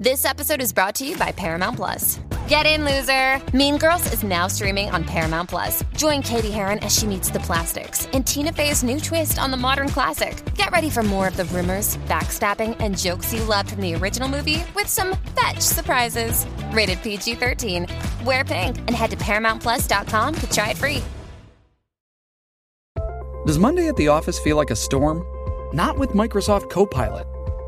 This episode is brought to you by Paramount Plus. Get in, loser! Mean Girls is now streaming on Paramount Plus. Join Katie Heron as she meets the plastics and Tina Fey's new twist on the modern classic. Get ready for more of the rumors, backstabbing, and jokes you loved from the original movie with some fetch surprises. Rated PG 13. Wear pink and head to ParamountPlus.com to try it free. Does Monday at the office feel like a storm? Not with Microsoft Copilot.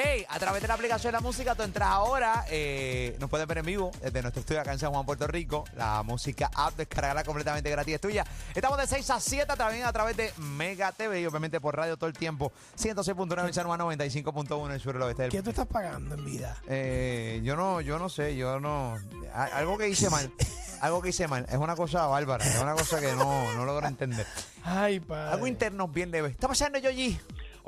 Hey, a través de la aplicación de la música, tú entras ahora, eh, nos puedes ver en vivo desde nuestro estudio acá en San Juan, Puerto Rico. La música app, descargarla completamente gratis, es tuya. Estamos de 6 a 7 también a través de Mega TV y obviamente por radio todo el tiempo. 106.9 en San Juan, 95.1 en sur del oeste. del- ¿Qué tú estás pagando en vida? Eh, yo no, yo no sé, yo no. Algo que hice mal, algo que hice mal. Es una cosa bárbara, es una cosa que no, no logro entender. Ay, padre. Algo interno bien leve. ¿Está pasando, Yoyi?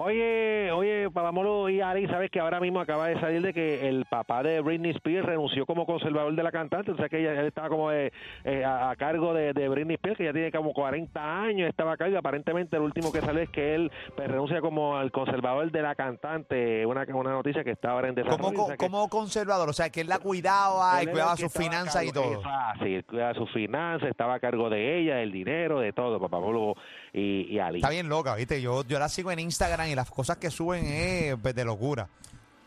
Oye, oye, Palamolo y Ari, sabes que ahora mismo acaba de salir de que el papá de Britney Spears renunció como conservador de la cantante, o sea que ella, él estaba como eh, eh, a, a cargo de, de Britney Spears, que ya tiene como 40 años, estaba a cargo, y aparentemente el último que sale es que él pues, renuncia como el conservador de la cantante, una, una noticia que está ahora en desarrollo. Como, o sea que- como conservador, o sea, que él la cuidaba y él cuidaba sus finanzas y todo. Ah, sí, él cuidaba sus finanzas, estaba a cargo de ella, del dinero, de todo, papá Pablo y, y Ali. Está bien loca, ¿viste? Yo, yo la sigo en Instagram y las cosas que suben es pues, de locura.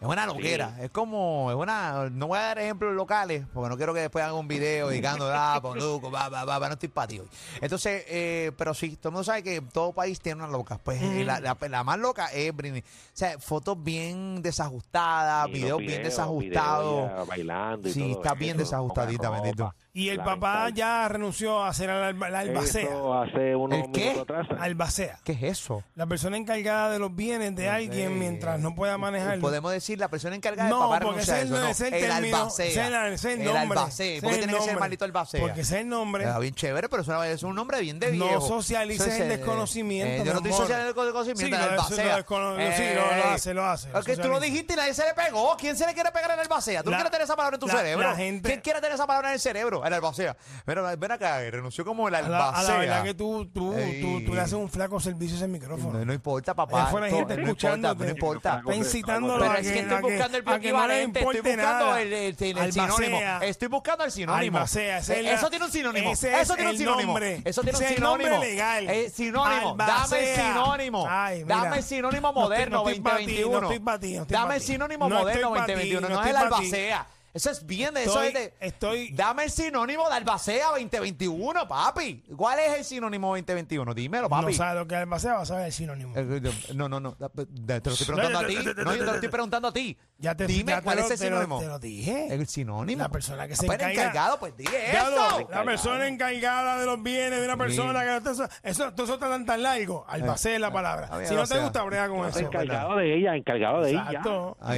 Es una loquera. Es como, es una. No voy a dar ejemplos locales, porque no quiero que después hagan un video dedicando, ah, Ponuco, va, va, va, va, no estoy para ti hoy. Entonces, eh, pero sí, todo el mundo sabe que todo país tiene una loca. Pues eh, la, la- la más loca es Britney. O sea, fotos bien desajustadas, los videos bien desajustados. bailando y Sí, todo está bien desajustadita, bendito. Y el la papá mental. ya renunció a hacer la, alba- la albacea. Eso hace unos ¿El qué? minutos atrás. Albacea. ¿Qué es eso? La persona encargada de los bienes de alguien mientras no pueda manejar. Podemos decir la persona encargada No, del papá porque renuncia a ese es eso, el- no. ese es el el término, albacea. ese es el- ese es el nombre, albacea. ese ¿Por es qué el tiene que ser nombre. maldito albacea? Porque ese es el nombre. Está bien chévere, pero es, una- es un nombre bien de viejo. No socialices Eso es, el eh, desconocimiento, eh, yo mi no estoy amor. socializando el desconocimiento, Sí, el lo- eso albacea. lo descono- sí, lo- lo hace, lo hace, Porque tú lo socializa. dijiste y nadie se le pegó. ¿Quién se le quiere pegar en el albacea? ¿Tú no La- quieres tener esa palabra en tu la- cerebro? la gente- ¿Quién quiere tener esa palabra en el cerebro? El albacea. Pero ven acá, renunció como el A la, albacea. a la verdad que tú, tú, tú, tú le haces un flaco servicio a ese micrófono. No, no importa, papá. Afuera hay esto- gente no importa, escuchándote. no importa. Está incitándolo Pero a es que, estoy a buscando el a que no le equivalente, estoy importe buscando nada. el, el- el Albacea. sinónimo. Estoy buscando el sinónimo. Albacea, ese es Eh, Eso la- tiene un sinónimo. ese es Eso tiene un el sinónimo. nombre. Eso tiene un Ese es el nombre sinónimo. legal. Eh, sinónimo. Dame el Albacea. sinónimo. Ay, mira. Dame el sinónimo No estoy- moderno no estoy pa' ti, 2021. no estoy pa' ti, no estoy Dame pa' el ti. sinónimo No moderno estoy pa' ti, 2021. no No es el estoy pa' ti. albacea. Eso es bien de eso Estoy- es de. estoy- Dame el sinónimo de albacea 2021, papi. ¿Cuál es el sinónimo 2021? Dímelo, papi. No sabe lo que es albacea, va a saber el sinónimo. Eh, eh, No, no, no. Te lo estoy preguntando a ti. No, yo te lo estoy preguntando a ti. Ya te, Dime ya te cuál lo- es el te lo- sinónimo. Te lo dije. El sinónimo. La persona que se Ah, pues el encarga- encargado, pues Diablo, eso. La persona encargada de los bienes de una persona que no está- eso, todo eso está tan, tan largo. Albacea es la palabra. a ver, Si no te gusta, brega con eso. encargado de ella, encargado de ella. Exacto. Y,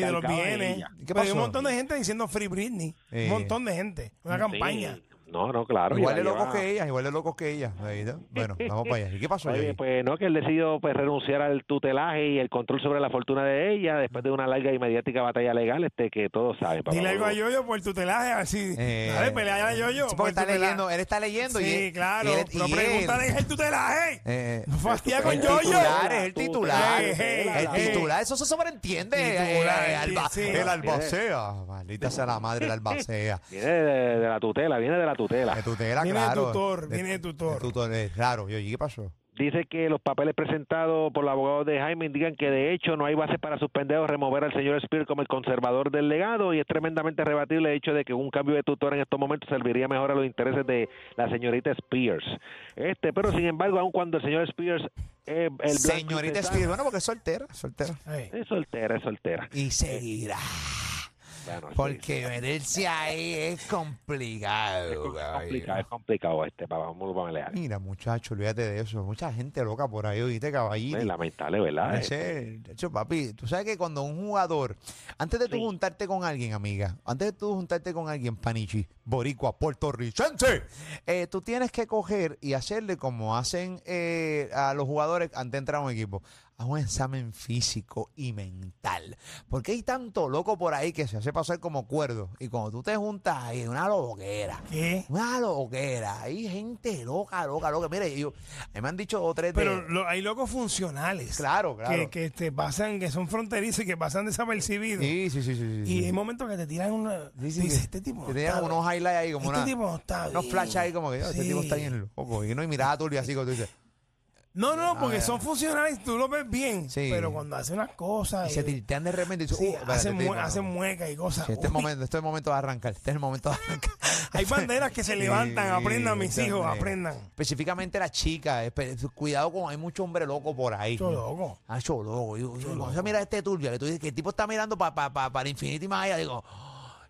de los bienes. ella. ¿Qué Pero hay un montón de gente diciendo Free Britney. Un montón de gente. Una campaña. No, no, claro. Igual de locos que ella, igual de locos que ella. Bueno, vamos para allá. ¿Y qué pasó? Oye, pues no, que él decidió pues, renunciar al tutelaje y el control sobre la fortuna de ella después de una larga y mediática batalla legal este que todos saben. papá. Dile algo a Yoyo por tutelaje, así. Eh, Dale, pelea a Yoyo. Sí, por porque está tutelaje. leyendo, él está leyendo. y Sí, él- claro. y él- pregúntale es el tutelaje. Eh, no fastidia con el Yoyo. titular es el titular. Ey, ey, el titular, eso se sobreentiende. Titular, eh, eh, alba- sí. El albacea. Maldita sea la madre, el albacea. Viene de, de la tutela, viene de la tutela. De tutela, Viene de claro. tutor, viene de tutor. De tutor, eh, claro. Yoyi, ¿qué pasó? Dice que los papeles presentados por los abogados de Jaime indican que de hecho no hay bases para suspender o remover al señor Spears como el conservador del legado y es tremendamente rebatible el hecho de que un cambio de tutor en estos momentos serviría mejor a los intereses de la señorita Spears. Este, pero sin embargo, aun cuando el señor Spears eh, el y Señorita Spears, bueno, porque es soltera, soltera. Es soltera, es soltera. Y seguirá. Bueno, sí, Porque meterse ahí es complicado. Es, complicado, es complicado este, papá Molo, para leer. Mira, muchacho, olvídate de eso. Mucha gente loca por ahí, oíste, caballito. Es lamentable, ¿verdad? De hecho, papi, tú sabes que cuando un jugador, antes de tú Sí. juntarte con alguien, amiga, antes de tú juntarte con alguien, panichi, boricua, puertorricense, eh, tú tienes que coger y hacerle como hacen eh, a los jugadores antes de entrar a un equipo, a un examen físico y mental. Porque hay tanto loco por ahí que se hace pasar como cuerdo. Y cuando tú te juntas ahí, una loquera. ¿Qué? Una loquera. Hay gente loca, loca, loca. Mire, yo, me han dicho dos tres de- Pero lo- hay locos funcionales. Claro, claro. Que, que te pasan, que son fronterizos y que pasan desapercibidos. Sí, sí, sí, sí. sí, Y sí. hay momentos que te tiran una. Sí, sí, dices, que- este tipo. tenían está unos highlights ahí como Este una- tipo está unos flash ahí como que "Oh, este tipo está bien loco. Y no hay mirada turbia así como tú dices. No, no, Ah, porque son funcionales, tú lo ves bien. Sí. Pero cuando hacen unas cosas. Y se eh, tiltean de repente y tú, sí, "Uh, espérate, hacen, tipo, mue- no, hacen no". muecas y cosas. Sí, este, es Uy, momento, este es el momento de arrancar. Este es el momento de arrancar. Hay banderas que se levantan, aprendan mis hijos, también. aprendan. Específicamente las chicas. espe- Cuidado con, hay mucho hombre loco por ahí. Mucho loco. Ah, yo loco. Yo, yo, cuando se mira este turbio, que tú dices que el tipo está mirando pa- pa- pa- para el infinito y más allá, digo,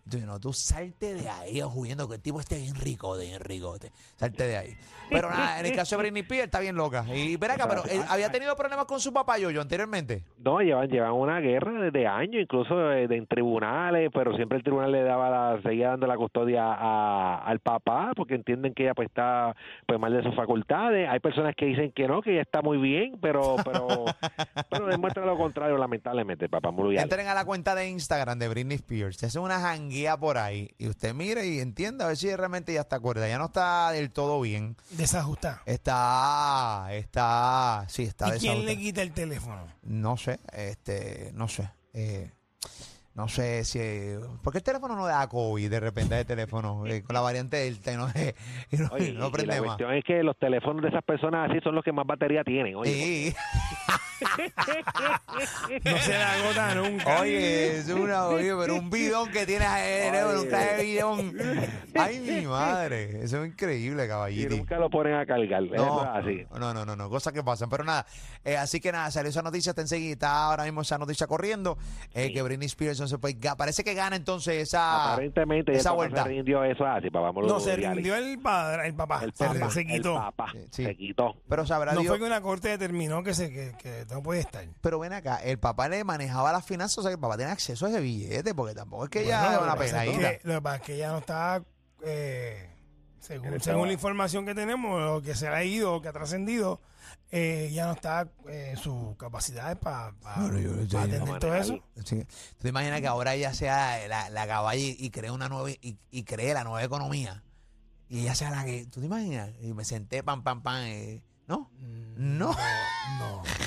tú, no, tú salte de ahí huyendo, que el tipo esté bien rico, bien ricote. Salte de ahí. Pero nada, en el caso de Britney Spears está bien loca. Y ven acá, pero él había tenido problemas con su papá yo anteriormente. No, llevan, llevan una guerra desde años, incluso de, de en tribunales, pero siempre el tribunal le daba la, seguía dando la custodia a- al papá, porque entienden que ella pues está pues mal de sus facultades. Hay personas que dicen que no, que ella está muy bien, pero pero pero demuestra lo contrario, lamentablemente, papá Mulu. Entren a la cuenta de Instagram de Britney Spears. Se hace una janguía por ahí. Y usted mire y entienda a ver si realmente ya está acuerda. Ya no está del todo bien. Desajustar. Está, está, sí, está ¿Y quién le desajustada. quita el teléfono? No sé, este, no sé. eh, no sé si. ¿Por qué el teléfono no da COVID de repente de teléfono? eh, con la variante Delta y no, y no, Oye, y no y prende la más. cuestión es que los teléfonos de esas personas así son los que más batería tienen. Oye, Sí. No se la agota nunca. Oye, es una, oye, pero un bidón que tienes ahí, un traje de bidón. Ay, mi madre. Eso es increíble, y caballito. nunca lo ponen a cargar. Eso No, es así. no, no, no, no, cosas que pasan. Pero nada, eh, así que nada, salió esa noticia, está enseguida, está ahora mismo esa noticia corriendo, eh, que Britney Spears entonces, pues, parece que gana entonces esa, Aparentemente esa vuelta. se rindió eso es así, papá Mulu. No, se rindió el padre, el papá. El se, papá, se quitó. El papá Sí. se quitó. Pero sabrá No Dios. fue que una corte determinó que, se, que, que no puede estar. Pero ven acá, el papá le manejaba las finanzas, o sea que el papá tenía acceso a ese billete, porque tampoco es que ella Bueno, es lo una que pasa es penadita. que- Lo que pasa es que ella no está, eh, según, estaba- la información que tenemos, lo que se ha ido, o que ha trascendido, eh, ya no está eh, en sus capacidades para Claro, estoy atender todo eso. Sí. ¿Tú te imaginas que ahora ella sea la, la caballa y, y cree una nueva y, y cree la nueva economía? Y ella sea la que. ¿Tú te imaginas? Y me senté pam pam pam. eh, ¿No? No. No, no.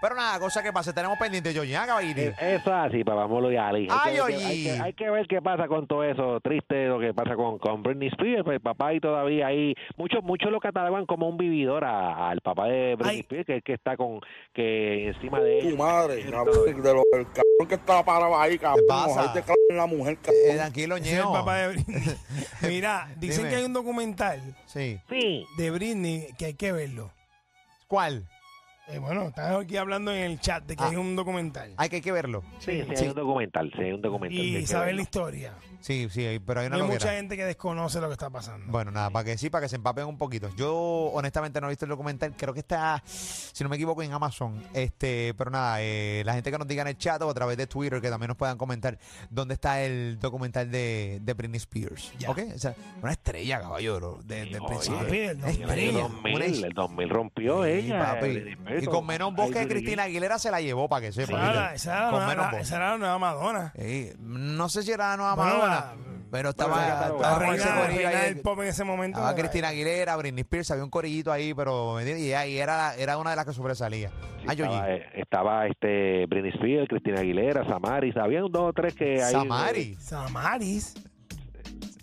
Pero nada, cosa que pasa, tenemos pendiente, Yoyi, ¿ah, caballito? Eh, Eso es así, papá Molo y Ali. Ay, Hay que, ver, hay, que, hay que ver qué pasa con todo eso triste, lo que pasa con, con Britney Spears. Pues, el papá ahí todavía ahí. Muchos muchos lo catalogan como un vividor a- al papá de Britney Ay. Spears, que es que está con que encima de Tu él. madre, cabrón, de lo, el cabrón que estaba parado ahí, cabrón. pasa? Ahí te clavan la mujer, cabrón. Eh, tranquilo, el papá de Britney. Mira, dicen Dime. que hay un documental Sí. Sí. de Britney que hay que verlo. ¿Cuál? Eh, bueno, están aquí hablando en el chat de que Ah. hay un documental. Hay que, hay que verlo. Sí, sí, Sí. hay un documental, sí, hay un documental. sí, hay Y que saber la verlo. historia. Sí, sí, hay- pero hay una Hay loquera. mucha gente que desconoce lo que está pasando. Bueno, nada, para que sí, para que se empapen un poquito. Yo honestamente no he visto el documental, creo que está, si no me equivoco, en Amazon. Este, pero nada, eh, la gente que nos diga en el chat o a través de Twitter, que también nos puedan comentar dónde está el documental de, de Britney Spears. Ya. ¿Ok? O sea, una estrella, caballero, de, del Oye, principio. papi, el Una 2000, En el estrella, 2000, una el 2000 rompió Sí, ella. papi. Y con menos voz que Cristina Aguilera se la llevó, para que sepa. esa era la Con nueva- menos la- voz. esa era la nueva Madonna. Sí, no sé si era la nueva Bueno, Madonna, la- pero estaba, la estaba La con ese reina, la corillo reina ahí. del pop en ese momento. Estaba Cristina Aguilera, Britney Spears, había un corillito ahí, pero ¿me entiendes? y, y era, era una de las que sobresalía. Sí, Ah, Yoyi. estaba, eh, estaba este Britney Spears, Cristina Aguilera, Samaris, había un dos o tres que ahí. Samari. Samaris.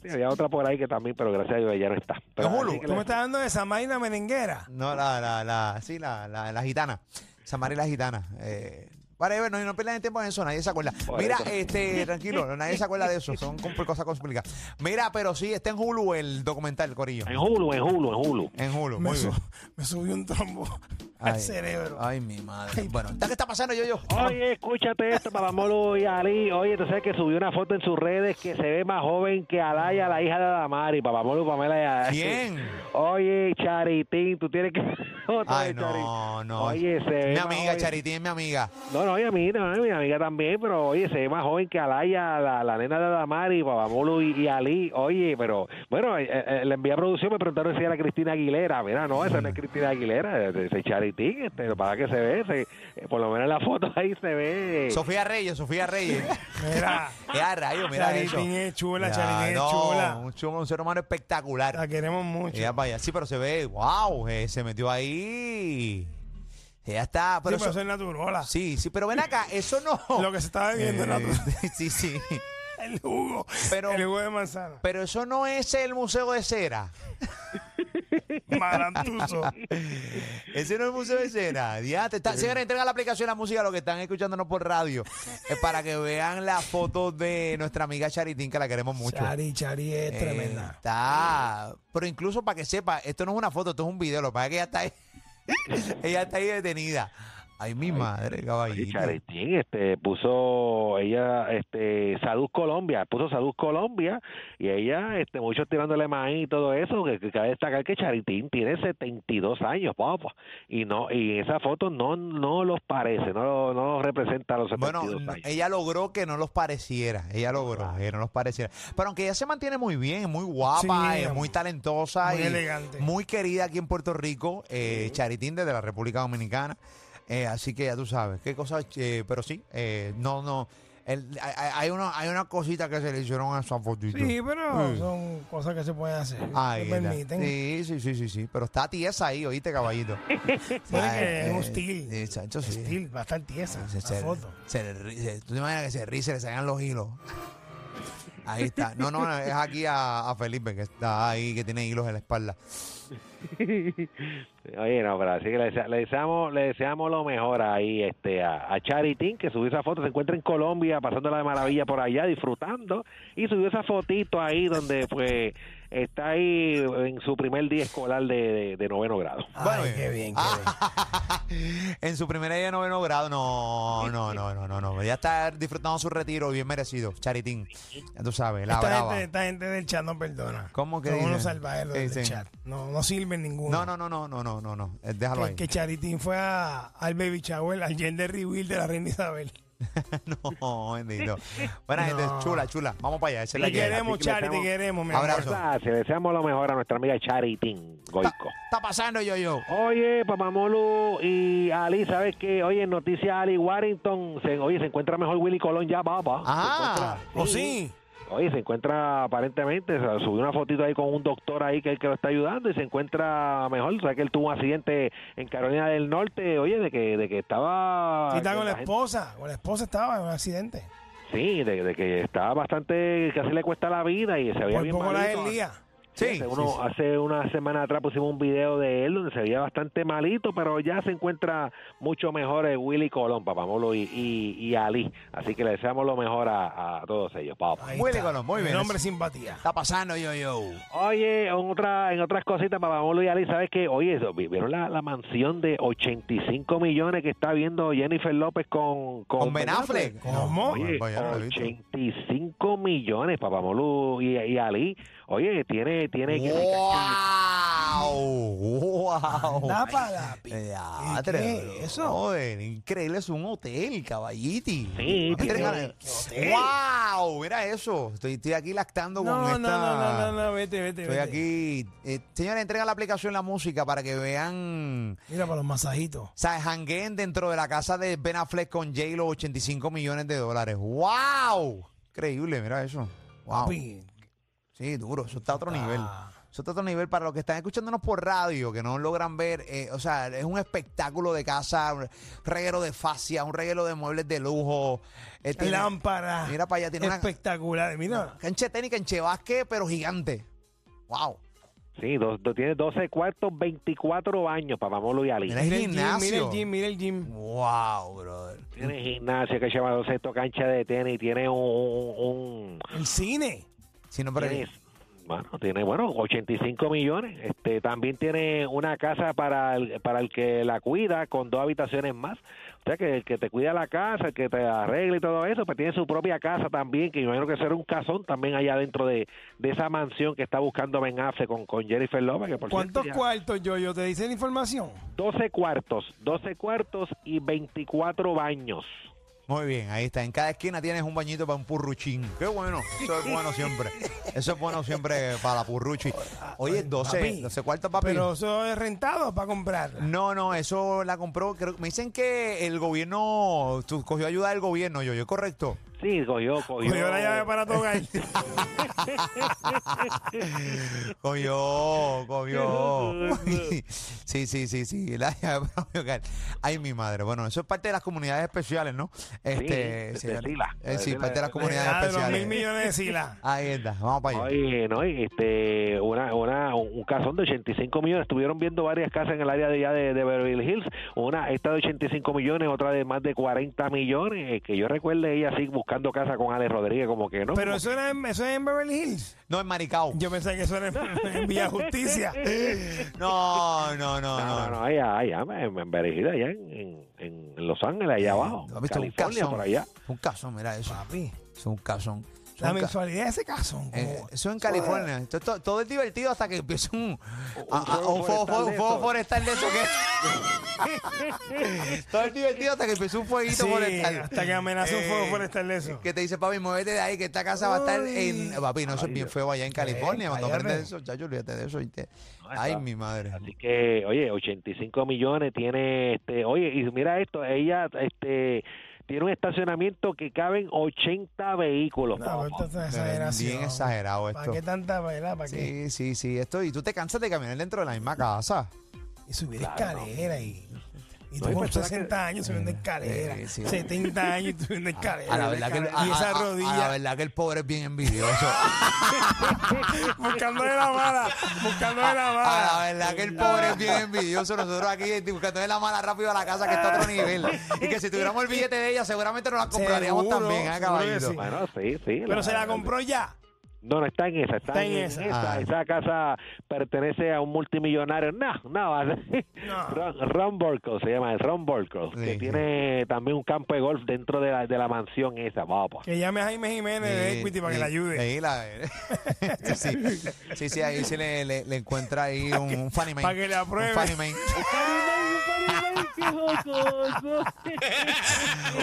Sí, había otra por ahí que también, pero gracias a Dios ella no está. Pero, Tú me estás dando de Samaris la merenguera. No, la, la, la, sí, la, la, la gitana. Samari la gitana. Eh, Whatever, no, no pierdan el tiempo en eso, nadie se acuerda. Por Mira, eso. este, tranquilo, nadie se acuerda de eso, son cosas complicadas. Mira, pero sí, está en Hulu el documental, Corillo. En Hulu, en Hulu, en Hulu. En Hulu, Me, muy su- bien. me subió un trombo al Ay, cerebro. Ay, mi madre. Bueno, ¿qué está pasando, yo, yo? Oye, escúchate esto, Papamolo y Ali. Oye, tú sabes que subió una foto en sus redes que se ve más joven que Alaya, la hija de Adamari. Papamolo, Pamela. y- ¿Quién? Oye, Charitín, tú tienes que... otra Ay, vez, Charitín. no, no. Oye, se ve Mi más amiga, joven. Charitín es mi amiga. No, no, y a mí, no, mi amiga también, pero oye, se ve más joven que Alaya, la, la nena de Adamari, Papamolo y, y Ali. Oye, pero bueno, eh, eh, le envié a producción, me preguntaron si era Cristina Aguilera. Mira, no, esa no es Cristina Aguilera, es, es Charitín, este, para que se ve, se- eh, por lo menos en la foto ahí se ve. Sofía Reyes, Sofía Reyes. Mira, Ya, rayo, mira eso. Es chula, Ya, Charitín es chula. Un, chulo, un ser humano espectacular. la queremos mucho. Ella vaya, sí, pero se ve, wow, eh, se metió ahí. Ella está, pero sí, pero eso- eso es natural. sí, sí, pero ven acá, eso no. Lo que se está bebiendo es Eh, natural. sí, sí. El jugo. Pero- el jugo de manzana. Pero eso no es el Museo de Cera. Marantuso. Ese no es el Museo de Cera. Diante, está, señores, entrega la aplicación la música a los que están escuchándonos por radio. Es para que vean las fotos de nuestra amiga Charitín, que la queremos mucho. Chari, Chari es Eh, tremenda. Está. Pero incluso para que sepa, esto no es una foto, esto es un video. Lo que pasa es que ella está ahí. ella está ahí detenida. Ay, mi madre, caballito. Charitín este, puso ella este Salud Colombia, puso Salud Colombia y ella, este, muchos tirándole maíz y todo eso, que, que cabe destacar que Charitín tiene 72 años, papá, y no y esa foto no no los parece, no, no los representa a los 72 Bueno, años. ella logró que no los pareciera. Ella logró que no los pareciera. Pero aunque ella se mantiene muy bien, es muy guapa, Sí, es muy talentosa muy y elegante. muy querida aquí en Puerto Rico. eh, Charitín desde la República Dominicana. Eh, así que ya tú sabes, qué cosa, eh, pero sí, eh, no, no. el- hay- una, hay una cosita que se le hicieron a esa fotito. Sí, pero Sí. son cosas que se pueden hacer. Ahí se permiten. Sí, sí, sí, sí, sí. Pero está tiesa ahí, oíste, caballito. Es Eh, steel. eh, chacho, sí. Steel, va a estar tiesa Se- la se- foto. se ¿Tú te imaginas que se ríe se le salgan los hilos? Ahí está. No, no, es aquí a, Felipe que está ahí, que tiene hilos en la espalda. Oye, no, pero así que le, le deseamos, le deseamos lo mejor ahí este, a, a Charitín, que subió esa foto, se encuentra en Colombia, pasándola de maravilla por allá, disfrutando, y subió esa fotito ahí donde pues está ahí en su primer día escolar de, de- de noveno grado. Bueno, Ay, bien. qué bien, qué Ah, en su primer día de noveno grado, no, no, no, no, no, no. Ya está disfrutando su retiro, bien merecido. Charitín, ya tú sabes, la esta, brava. gente, esta gente del chat no perdona. ¿Cómo que Son unos salvajes los ¿Qué del chat. No, no sirven ninguno. No, no, no, no, no, no, no, no. Eh, Déjalo Que, ahí. que Charitín fue a- al baby shower, al gender reveal de la reina Isabel. no, bendito. Buena gente, chula, chula. Vamos para allá. Esa es la Te que hay. queremos, así que le Chari, te queremos, mi amor. Abrazo. Gracias, le deseamos lo mejor a nuestra amiga Charitín Goico. Está pasando yo, yo. Oye, Papamolu y Ali, ¿sabes qué? Oye, noticia Ali Warrington, se, oye, se encuentra mejor Willy Colón ya, papá. Se Ah, ¿O sí? Oye, se encuentra aparentemente, o sea, subió una fotito ahí con un doctor ahí que, que lo está ayudando y se encuentra mejor. O sea, que él tuvo un accidente en Carolina del Norte, oye, de que, de que estaba... Sí, está con la gente- esposa. Con la esposa estaba en un accidente. Sí, de, de que estaba bastante, casi le cuesta la vida y se veía Por bien poco la del día. Sí, Hace, uno- sí, sí. hace una semana atrás pusimos un video de él donde se veía bastante malito, pero ya se encuentra mucho mejor el Willy Colón, Papamolo y, y, y Ali. Así que le deseamos lo mejor a, a todos ellos, papá. Ahí Willy está. Colón, muy El bien. hombre simpatía. Está pasando yo, yo. Oye, en, otra, en otras cositas, Papamolo y Ali, ¿sabes qué? Oye, eso, vi- ¿vieron la, la mansión de 85 millones que está viendo Jennifer López con, con, Con Ben Affleck. ¿Cómo? Oye, Vaya, no lo he visto. 85 millones, Papamolu y, y Ali. Oye, tiene, tiene que ¡Wow! ¡Wow! Eh, ¿Y atre, qué es eso? joder, increíble, es un hotel, caballiti. Sí, tiene- ¡Wow! Mira eso. Estoy, estoy aquí lactando No, con no, esta. no, no, no, no, vete, vete, Estoy vete. aquí. Eh, señores, entrega la aplicación La Música para que vean. Mira para los masajitos. O sea, jangueen dentro de la casa de Ben Affleck con J-Lo 85 millones de dólares. ¡Wow! Increíble, mira eso. ¡Wow! Papi, Sí, duro. Eso está a otro nivel. Eso está a otro nivel para los que están escuchándonos por radio, que no logran ver. eh, o sea, es un espectáculo de casa, un reguero de fascia, un reguero de muebles de lujo. eh, tiene- lámpara. Mira para allá, tiene una Espectacular. Mira. cancha técnica en Chevasque, pero gigante. ¡Wow! Sí, dos, dos- tiene 12 cuartos, 24 baños, Papamolo y Ali. Mira el Mira el gym, mira el gym, mira el gym. Wow, brother. Tiene gimnasio que se llama 200 canchas de tenis, tiene un... un- El cine. Sí, no, pero- tiene, bueno, tiene, bueno, 85 millones. Este, también tiene una casa para el, para el que la cuida con dos habitaciones más. O sea, que el que te cuida la casa, el que te arregla y todo eso, pues tiene su propia casa también, que imagino que será un casón también allá dentro de, de esa mansión que está buscando Ben Affleck con, con Jennifer Lopez. Que por ¿Cuántos cierto, ya- cuartos, yo, yo te dicen información? 12 cuartos, 12 cuartos y 24 baños. Muy bien, ahí está. En cada esquina tienes un bañito para un purruchín. Qué bueno. Eso es bueno siempre. Eso es bueno siempre para la purruchi. Oye, 12, Papi, 12 cuartos, papi. Pero eso es rentado para comprar. No, no, eso la compró. creo- me dicen que el gobierno tú, cogió ayuda del gobierno, yo, yo correcto. Sí, cogió, cogió. Cogió la llave para tocar. Cogió, cogió. sí, sí, sí, sí. La llave para hogar. Ay, mi madre. Bueno, eso es parte de las comunidades especiales, ¿no? Este, de- de. Sila. Eh, sí, De parte de las Sila. comunidades Ah, de los mil especiales. millones de silas. Ahí está, vamos para allá. Oye, no, y este, una, una, un casón de 85 millones. Estuvieron viendo varias casas en el área de allá de, de Beverly Hills. Una, esta de 85 millones, otra de más de 40 millones. eh, Que yo recuerde ella así buscando casa con Ale Rodríguez, como que no. Pero eso, era en, eso es en Beverly Hills. No, es Maricao. Yo pensé que eso era en, en Villa Justicia. No, no, no, No, no, no. allá, allá, en, en Beverly Hills, allá en, en, en Los Ángeles, allá abajo. ¿Has visto un California, casón? por allá. Un casón, mira eso. Papi, Es un casón. La mensualidad de ese caso. Eh, eso en California. Todo, todo- todo es divertido hasta que empieza un, a- a- fuego un fuego, forestal de fuego eso. forestal de eso que. todo es divertido hasta que empieza un fueguito Sí, forestal. Eh, hasta que amenaza un fuego forestal de eso. Que te dice, papi, muévete de ahí, que esta casa va a estar en. Papi, no, eso es bien feo allá en California. Cuando cállate. aprendes eso, chacho, olvídate de eso. Ay, está- mi madre. Así que, oye, 85 millones tiene, este, oye, y mira esto, ella, este, tiene un estacionamiento que caben 80 vehículos. No, esto es Bien exageración. exagerado ¿Para esto. qué tanta verdad? ¿Para qué? Sí, sí, sí. Esto, y tú te cansas de caminar dentro de la misma casa. Y subir escalera y... Y tú con personas 60 años subiendo escalera, Eh, sí. 70 años y subiendo escalera. A la verdad que el, a- y esa a- a- a la rodilla verdad que el pobre es bien envidioso. buscándole la mala, buscándole la A la mala. verdad que el pobre es bien envidioso. Nosotros aquí buscando la mala rápido a la casa que está a otro nivel. Y que si tuviéramos el billete de ella, seguramente nos la compraríamos Seguro, también, ¿eh, caballito? sí. Bueno, sí, sí. Pero se la compró ya. No, no está en esa, está, Está en en, esa. esa. Ah. Esa casa pertenece a un multimillonario. No, no, No. Ron, Ron Burkle se llama, Ron Burkle, Sí, que sí. tiene también un campo de golf dentro de la, de la mansión esa, papá. Que llame a Jaime Jiménez de Sí, Equity para que sí, le ayude. ahí la- sí, sí, sí, sí, ahí se le, le- le encuentra ahí un, un funny man. Para que le apruebe. Un funny man.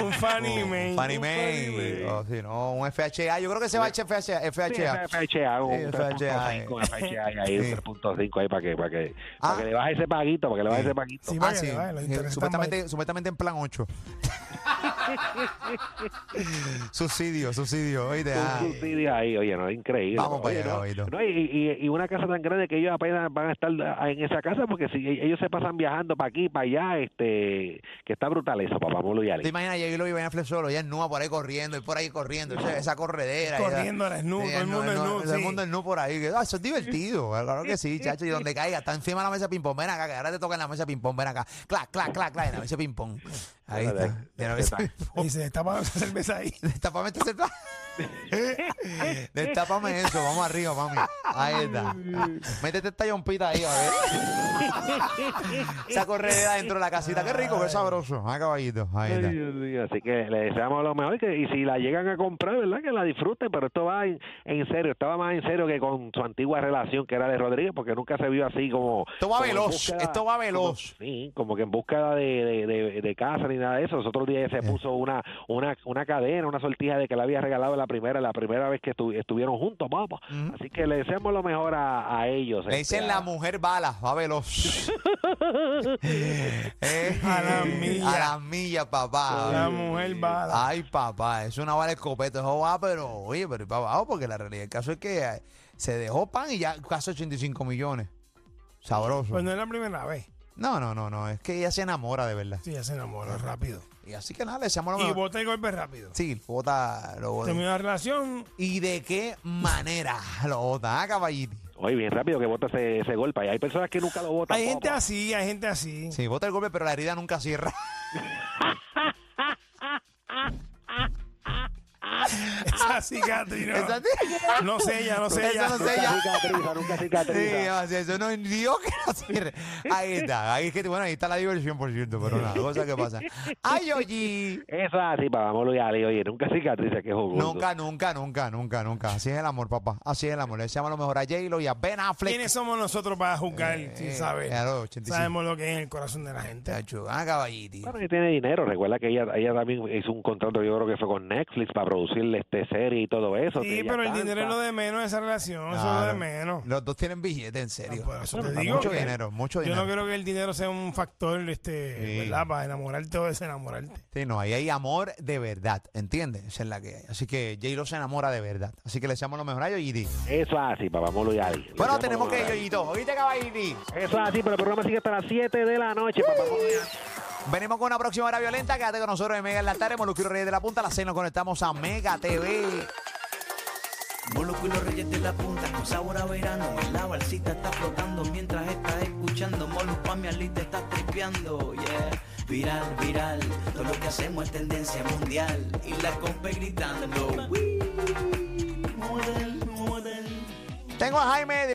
Un Fanny Un Man. funny un man. funny man. O si no, un FHA. Yo creo que se va a echar FHA. Un Sí, FHA, 3.5, un FHA ahí, un Sí. 3.5 ahí para que, para que, Ah. para que le baje ese paguito, para que le baje Sí. ese paguito. Sí, Ah, sí. Eh, Supuestamente, supuestamente en plan 8. subsidio, subsidio. Oíste, Un ah. subsidio ahí, oye, no, es increíble. Vamos para allá, no, caballito. no, y, y- y una casa tan grande que ellos apenas van a estar en esa casa porque si ellos se pasan viajando para aquí, para allá, este, que está brutal eso, papá Molo y ¿Te imaginas? Yo lo iba a Flex solo, ya en Nua por ahí corriendo, y por ahí corriendo, esa, esa corredera. Corriendo, ya. desnudo, todo el mundo desnudo, Todo el sí. mundo desnudo por ahí. que, ah, eso es divertido, claro que sí, chacho. Y donde caiga, está encima de la mesa de ping-pong, ven acá, que ahora te toca en la mesa de ping-pong, ven acá. Clac, clac, clac, clac, en la mesa de ping-pong. Ahí está. En la mesa de ping-pong. Y se destapa esa cerveza ahí. Destápame este cerdo- Destápame eso, vamos arriba, mami. Ahí está. Métete esta yompita ahí, a ver. Esa corredera dentro de la casita. Qué rico, qué sabroso. Ah, caballito. Ahí está. Así que le deseamos lo mejor que, y si la llegan a comprar, ¿verdad? Que la disfruten, pero esto va en, en serio, estaba más en serio que con su antigua relación que era de Rodríguez, porque nunca se vio así como... Esto va como veloz, búsqueda- esto va como- veloz. sí, como que en búsqueda de, de, de- de casa ni nada de eso. Los otros días se puso una, una, una cadena, una sortija de que le había regalado la primera, la primera vez que estu- estuvieron juntos, papá. Ujú. Así que le deseamos lo mejor a, a ellos. Le este, dicen a- la mujer bala, va veloz. Eh, A las millas. A las millas, papá. La mujer bala. Ay, papá, es una bala de escopeta, eso va, pero, oye, pero para abajo, porque la realidad del caso es que eh, se dejó pan y ya casi 85 millones. Sabroso. Pues no es la primera vez. No, no, no, no, es que ella se enamora de verdad. Sí, ya se enamora rápido. Y así que nada, le deseamos lo Y mejor. bota el golpe rápido. Sí, bota, lo bota. Terminó la relación. ¿Y de qué manera lo bota, ah, caballito? Oye, bien rápido que bota ese, ese golpe. Y hay personas que nunca lo botan. Hay gente papá. así, hay gente así. Sí, bota el golpe, pero la herida nunca cierra. Esa cicatriz, no. Esa- No sé ya, no sé Eso ya. no sé Nunca cicatriza, nunca Sí, cicatriza. sea, eso no es Dios que no cierre. Ahí está. Ahí es que, bueno, ahí está la diversión, por cierto, pero nada, cosa que pasa. Ay, oye. Es así, papá, ya, Ali. Oye, nunca cicatriza, que jugoso. Nunca, nunca, nunca, nunca, nunca. Así es el amor, papá. Así es el amor. Le deseamos lo mejor a J-Lo y a Ben Affleck. ¿Quiénes somos nosotros para juzgar? si Eh, sabes. claro, 85. Sabemos lo que es en el corazón de la gente. Ah, caballiti. Bueno, que tiene dinero. Recuerda que ella, ella también hizo un contrato, yo creo que fue con Netflix para producirle este serie y todo eso. Sí, pero el canta. dinero es lo de menos de esa relación. Eso es lo de menos. Los dos tienen billete, en serio. Eso te Mucho digo que dinero, mucho Yo dinero. no creo que el dinero sea un factor, este, Sí. ¿verdad? Para enamorarte o desenamorarte. Sí, no, ahí hay amor de verdad, ¿entiendes? Esa es la que hay. Así que J-Lo se enamora de verdad. Así que le deseamos lo mejor a Yoyiti. Eso es así, papá, vámonos ya, Ali. Bueno, tenemos que ir, Yoyito. ¿Oíste, caballiti? Eso es así, pero el programa sigue hasta las 7 de la noche, papá. Venimos con una próxima hora violenta. Quédate con nosotros en Mega en la tarde. Molusquero Reyes de la Punta. A las 6 nos conectamos a Mega TV. Los reyes de la punta con sabor a verano. La balsita está flotando mientras estás escuchando. Molu pa' mi alita está tripeando, yeah. Viral, viral, todo lo que hacemos es tendencia mundial. Y la compa gritando. Model, model. Tengo a Jaime.